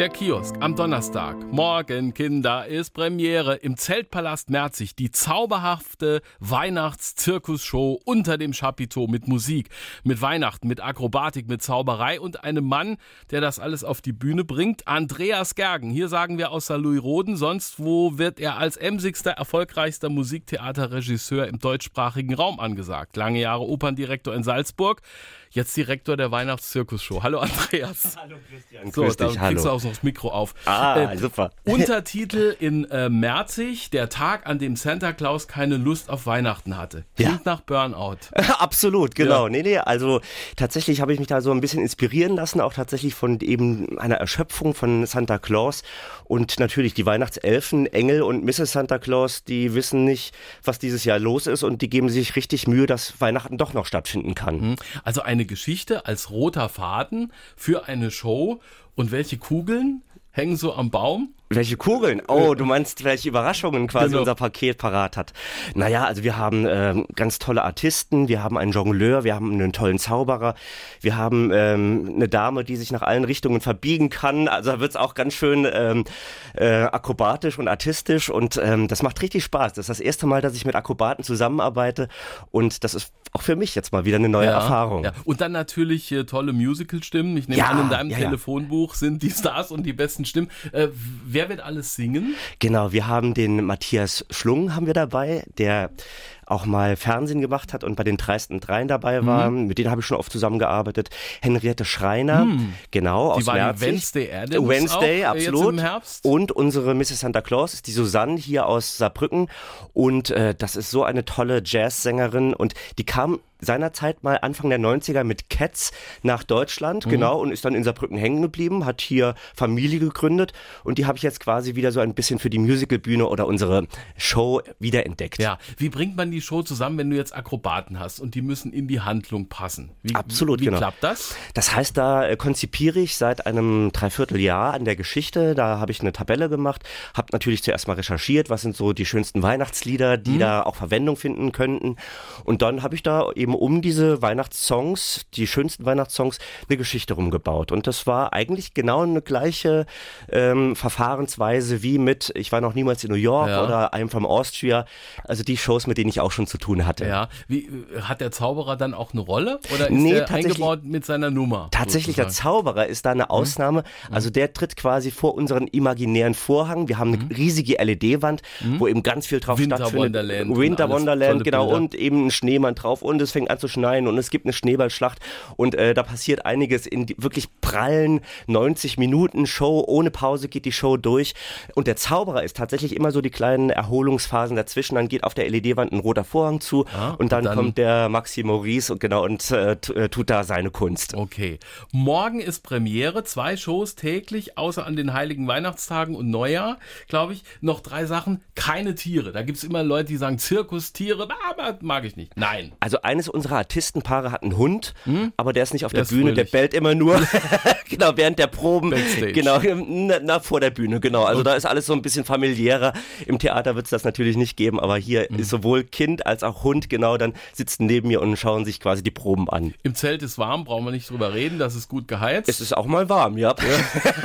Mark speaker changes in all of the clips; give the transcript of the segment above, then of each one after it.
Speaker 1: Der Kiosk am Donnerstag. Morgen, Kinder, ist Premiere im Zeltpalast Merzig. Die zauberhafte Weihnachts-Zirkusshow unter dem Chapiteau mit Musik, mit Weihnachten, mit Akrobatik, mit Zauberei und einem Mann, der das alles auf die Bühne bringt. Andreas Gergen. Hier sagen wir aus Louis-Roden. Sonst wo wird er als emsigster, erfolgreichster Musiktheaterregisseur im deutschsprachigen Raum angesagt. Lange Jahre Operndirektor in Salzburg jetzt Direktor der Weihnachtszirkusshow. Hallo Andreas.
Speaker 2: Hallo Christian.
Speaker 1: So,
Speaker 2: Grüß
Speaker 1: da
Speaker 2: dich,
Speaker 1: kriegst du
Speaker 2: hallo.
Speaker 1: Noch das Mikro auf.
Speaker 2: Ah,
Speaker 1: Äh,
Speaker 2: super.
Speaker 1: Untertitel in äh, Merzig, der Tag, an dem Santa Claus keine Lust auf Weihnachten hatte. Klingt
Speaker 2: Ja.
Speaker 1: nach Burnout.
Speaker 2: Absolut, genau.
Speaker 1: Ja.
Speaker 2: Nee, nee, also tatsächlich habe ich mich da so ein bisschen inspirieren lassen, auch tatsächlich von eben einer Erschöpfung von Santa Claus und natürlich die Weihnachtselfen, Engel und Mrs. Santa Claus, die wissen nicht, was dieses Jahr los ist und die geben sich richtig Mühe, dass Weihnachten doch noch stattfinden kann.
Speaker 1: Hm? Also eine Geschichte als roter Faden für eine Show. Und welche Kugeln hängen so am Baum?
Speaker 2: Welche Kugeln? Oh, du meinst, welche Überraschungen quasi
Speaker 1: Genau.
Speaker 2: unser Paket parat hat. Naja, also wir haben ähm, ganz tolle Artisten, wir haben einen Jongleur, wir haben einen tollen Zauberer, wir haben ähm, eine Dame, die sich nach allen Richtungen verbiegen kann. Also da wird's auch ganz schön ähm, äh, akrobatisch und artistisch und ähm, das macht richtig Spaß. Das ist das erste Mal, dass ich mit Akrobaten zusammenarbeite und das ist auch für mich jetzt mal wieder eine neue Erfahrung.
Speaker 1: Ja. Und dann natürlich äh, tolle Musical-Stimmen. Ich nehme
Speaker 2: Ja,
Speaker 1: an, in deinem
Speaker 2: ja, ja.
Speaker 1: Telefonbuch sind die Stars und die besten Stimmen. Äh, wer wird alles singen?
Speaker 2: Genau, wir haben den Matthias Schlung haben wir dabei, der auch mal Fernsehen gemacht hat und bei den dreisten Dreien dabei war.
Speaker 1: Mhm.
Speaker 2: Mit denen habe ich schon oft zusammengearbeitet. Henriette Schreiner, genau, aus
Speaker 1: Die war die
Speaker 2: Merzig.
Speaker 1: Wednesday Addams
Speaker 2: Wednesday,
Speaker 1: auch,
Speaker 2: absolut. Und unsere Mrs. Santa Claus ist die Susanne hier aus Saarbrücken. Und äh, das ist so eine tolle Jazzsängerin. Und die kam seinerzeit mal Anfang der 90er mit Cats nach Deutschland,
Speaker 1: Mhm.
Speaker 2: genau, und ist dann in Saarbrücken hängen geblieben, hat hier Familie gegründet. Und die habe ich jetzt quasi wieder so ein bisschen für die Musicalbühne oder unsere Show wiederentdeckt.
Speaker 1: Ja, wie bringt man die Show zusammen, wenn du jetzt Akrobaten hast und die müssen in die Handlung passen? Wie,
Speaker 2: Absolut,
Speaker 1: wie, wie
Speaker 2: genau.
Speaker 1: klappt das?
Speaker 2: Das heißt, da äh, konzipiere ich seit einem Dreivierteljahr an der Geschichte. Da habe ich eine Tabelle gemacht, habe natürlich zuerst mal recherchiert, was sind so die schönsten Weihnachtslieder, die da auch Verwendung finden könnten. Und dann habe ich da eben um diese Weihnachtssongs, die schönsten Weihnachtssongs, eine Geschichte rumgebaut. Und das war eigentlich genau eine gleiche ähm, Verfahrensweise wie mit Ich war noch niemals in New York
Speaker 1: Ja.
Speaker 2: oder I'm from Austria. Also die Shows, mit denen ich auch schon zu tun hatte.
Speaker 1: Ja, wie äh, hat der Zauberer dann auch eine Rolle oder ist
Speaker 2: Nee,
Speaker 1: der
Speaker 2: tatsächlich-
Speaker 1: eingebaut mit seiner Nummer?
Speaker 2: Tatsächlich, der
Speaker 1: sozusagen?
Speaker 2: Zauberer ist da eine Ausnahme. Also der tritt quasi vor unseren imaginären Vorhang. Wir haben eine riesige LED-Wand, wo eben ganz viel drauf
Speaker 1: Winter
Speaker 2: stattfindet.
Speaker 1: Wonderland
Speaker 2: Winter Wonderland, genau.
Speaker 1: Bilder.
Speaker 2: Und eben ein Schneemann drauf und es fängt an zu schneien und es gibt eine Schneeballschlacht und äh, da passiert einiges in wirklich prallen 90 Minuten Show. Ohne Pause geht die Show durch. Und der Zauberer ist tatsächlich immer so die kleinen Erholungsphasen dazwischen. Dann geht auf der LED-Wand ein roter Vorhang zu
Speaker 1: Ah,
Speaker 2: und dann,
Speaker 1: und dann-
Speaker 2: kommt der Maxi Maurice und genau und äh, äh, tut da seine Kunst.
Speaker 1: Okay. Morgen ist Premiere, zwei Shows täglich, außer an den heiligen Weihnachtstagen und Neujahr, glaube ich. Noch drei Sachen, keine Tiere. Da gibt's immer Leute, die sagen Zirkustiere, aber mag ich nicht. Nein.
Speaker 2: Also eines unserer Artistenpaare hat einen Hund, aber der ist nicht auf
Speaker 1: Hm? Der
Speaker 2: der, Bühne, der
Speaker 1: fröhlich.
Speaker 2: bellt immer nur, genau, während der Proben.
Speaker 1: Backstage.
Speaker 2: Genau, na, na, vor der Bühne, genau. Also da ist alles so ein bisschen familiärer. Im Theater wird es das natürlich nicht geben, aber hier
Speaker 1: Hm.
Speaker 2: ist sowohl Kind als auch Hund, genau, dann sitzen neben mir und schauen sich quasi die Proben an.
Speaker 1: Im Zelt ist warm, brauchen wir nicht drüber reden, das ist gut geheizt.
Speaker 2: Es ist auch mal warm, ja.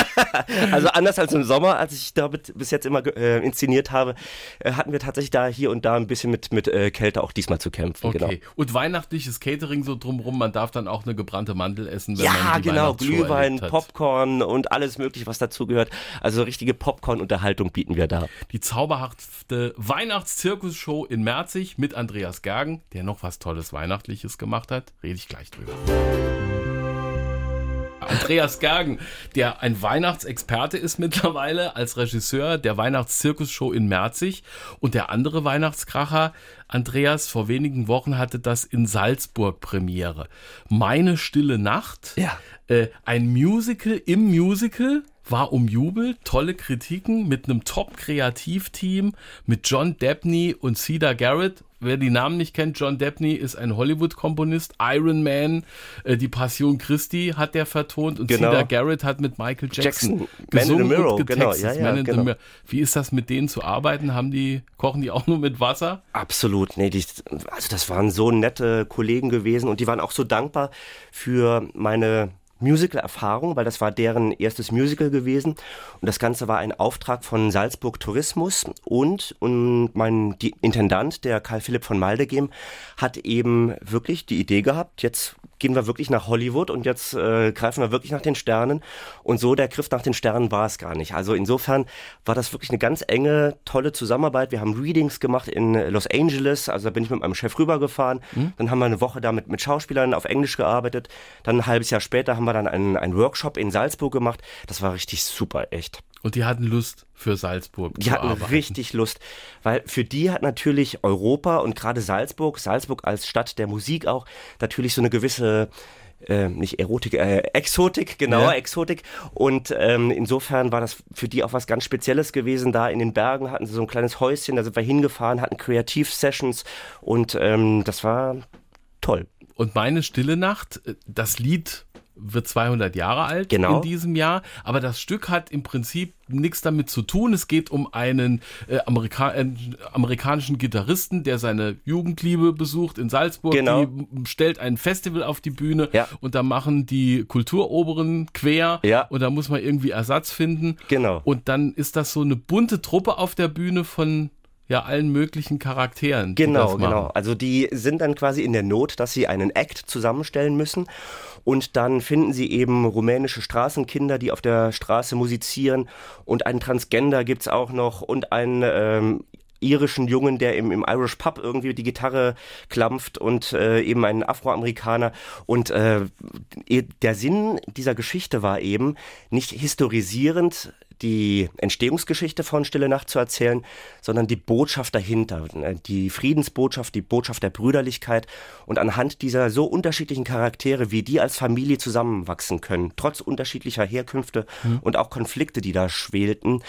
Speaker 2: also anders als im Sommer, als ich da bis jetzt immer äh, inszeniert habe, äh, hatten wir tatsächlich da hier und da ein bisschen mit, mit äh, Kälte auch diesmal zu kämpfen.
Speaker 1: Okay.
Speaker 2: Genau.
Speaker 1: Und weihnachtliches Catering so drumrum, man darf dann auch eine gebrannte Mandel essen, wenn
Speaker 2: Ja,
Speaker 1: man die
Speaker 2: genau, Glühwein. Popcorn und alles mögliche, was dazugehört. Also richtige Popcorn-Unterhaltung bieten wir da.
Speaker 1: Die zauberhafte Weihnachtszirkusshow in Merzig mit Andreas Gergen, der noch was Tolles Weihnachtliches gemacht hat. Rede ich gleich drüber. Andreas Gergen, der ein Weihnachtsexperte ist mittlerweile als Regisseur der Weihnachtszirkusshow in Merzig und der andere Weihnachtskracher, Andreas, vor wenigen Wochen hatte das in Salzburg Premiere. Meine stille Nacht,
Speaker 2: Ja.
Speaker 1: äh, ein Musical im Musical war umjubelt, tolle Kritiken mit einem Top-Kreativteam, mit John Debney und Cedar Garrett wer die Namen nicht kennt, John Debney ist ein Hollywood-Komponist. Iron Man, äh, die Passion Christi hat der vertont und
Speaker 2: Genau.
Speaker 1: Cedar Garrett hat mit Michael Jackson,
Speaker 2: Jackson, Man in
Speaker 1: gesungen
Speaker 2: the Mirror, genau, ja, ja,
Speaker 1: Man
Speaker 2: genau.
Speaker 1: Wie ist das mit denen zu arbeiten? Haben die, kochen die auch nur mit Wasser?
Speaker 2: Absolut, nee, die, also das waren so nette Kollegen gewesen und die waren auch so dankbar für meine Musical-Erfahrung, weil das war deren erstes Musical gewesen und das Ganze war ein Auftrag von Salzburg Tourismus und, und mein die Intendant, der Karl Philipp von Maldegem, hat eben wirklich die Idee gehabt, jetzt gehen wir wirklich nach Hollywood und jetzt äh, greifen wir wirklich nach den Sternen und so der Griff nach den Sternen war es gar nicht. Also insofern war das wirklich eine ganz enge, tolle Zusammenarbeit. Wir haben Readings gemacht in Los Angeles, also da bin ich mit meinem Chef rübergefahren. Dann haben wir eine Woche da mit, mit Schauspielern auf Englisch gearbeitet. Dann ein halbes Jahr später haben wir dann einen, einen Workshop in Salzburg gemacht. Das war richtig super, echt.
Speaker 1: Und die hatten Lust für Salzburg
Speaker 2: Die hatten
Speaker 1: arbeiten.
Speaker 2: richtig Lust, weil für die hat natürlich Europa und gerade Salzburg, Salzburg als Stadt der Musik auch, natürlich so eine gewisse äh, nicht Erotik, äh, Exotik, genau,
Speaker 1: Ja.
Speaker 2: Exotik. Und ähm, insofern war das für die auch was ganz Spezielles gewesen. Da in den Bergen hatten sie so ein kleines Häuschen, da sind wir hingefahren, hatten Kreativ-Sessions und ähm, das war toll.
Speaker 1: Und meine Stille Nacht, äh, das Lied wird 200 Jahre alt
Speaker 2: Genau.
Speaker 1: in diesem Jahr, aber das Stück hat im Prinzip nichts damit zu tun. Es geht um einen äh, Amerika äh, amerikanischen Gitarristen, der seine Jugendliebe besucht in Salzburg.
Speaker 2: Genau.
Speaker 1: Die stellt ein Festival auf die Bühne
Speaker 2: Ja.
Speaker 1: und da machen die Kulturoberen quer
Speaker 2: Ja.
Speaker 1: und da muss man irgendwie Ersatz finden.
Speaker 2: Genau.
Speaker 1: Und dann ist das so eine bunte Truppe auf der Bühne von ja allen möglichen Charakteren.
Speaker 2: Genau, genau. Also die sind dann quasi in der Not, dass sie einen Act zusammenstellen müssen. Und dann finden sie eben rumänische Straßenkinder, die auf der Straße musizieren. Und einen Transgender gibt's auch noch und einen ähm, irischen Jungen, der im, im Irish Pub irgendwie die Gitarre klampft und äh, eben einen Afroamerikaner. Und äh, der Sinn dieser Geschichte war eben, nicht historisierend die Entstehungsgeschichte von Stille Nacht zu erzählen, sondern die Botschaft dahinter, ne, die Friedensbotschaft, die Botschaft der Brüderlichkeit und anhand dieser so unterschiedlichen Charaktere, wie die als Familie zusammenwachsen können, trotz unterschiedlicher Herkünfte und auch Konflikte, die da schwelten,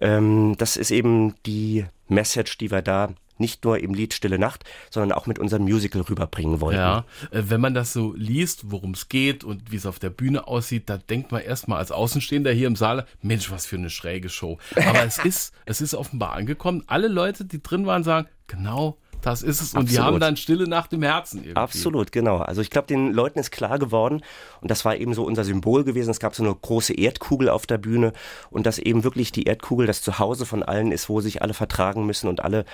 Speaker 2: ähm, das ist eben die Message, die wir da nicht nur im Lied Stille Nacht, sondern auch mit unserem Musical rüberbringen wollten.
Speaker 1: Ja, äh, wenn man das so liest, worum es geht und wie es auf der Bühne aussieht, da denkt man erstmal als Außenstehender hier im Saal, Mensch, was für eine schräge Show. Aber es ist, es ist offenbar angekommen. Alle Leute, die drin waren, sagen, genau, das ist es. Und die
Speaker 2: Absolut.
Speaker 1: haben dann Stille Nacht im Herzen irgendwie.
Speaker 2: Absolut, genau. Also ich glaube, den Leuten ist klar geworden, und das war eben so unser Symbol gewesen, es gab so eine große Erdkugel auf der Bühne und dass eben wirklich die Erdkugel das Zuhause von allen ist, wo sich alle vertragen müssen und alle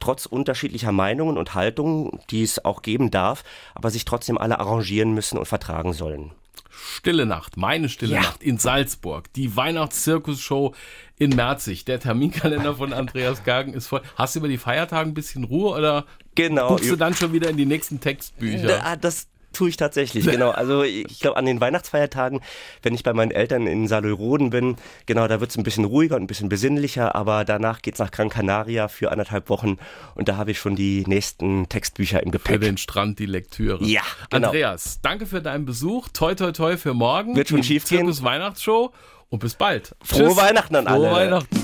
Speaker 2: trotz unterschiedlicher Meinungen und Haltungen, die es auch geben darf, aber sich trotzdem alle arrangieren müssen und vertragen sollen.
Speaker 1: Stille Nacht, meine Stille
Speaker 2: Ja.
Speaker 1: Nacht in Salzburg, die Weihnachtszirkusshow in Merzig. Der Terminkalender von Andreas Gagen ist voll. Hast du über die Feiertage ein bisschen Ruhe oder
Speaker 2: Genau.
Speaker 1: guckst du dann schon wieder in die nächsten Textbücher?
Speaker 2: Das tue ich tatsächlich, genau. Also ich glaube, an den Weihnachtsfeiertagen, wenn ich bei meinen Eltern in Saleuroden bin, genau, da wird es ein bisschen ruhiger und ein bisschen besinnlicher, aber danach geht's nach Gran Canaria für anderthalb Wochen und da habe ich schon die nächsten Textbücher im
Speaker 1: Für
Speaker 2: Gepäck.
Speaker 1: den Strand die Lektüre.
Speaker 2: Ja, genau.
Speaker 1: Andreas, danke für deinen Besuch. Toi, toi, toi für morgen.
Speaker 2: Wird schon schief gehen.
Speaker 1: Zirkus Weihnachtsshow. Und bis bald.
Speaker 2: Frohe Weihnachten an
Speaker 1: Frohe
Speaker 2: alle.
Speaker 1: Weihnachten.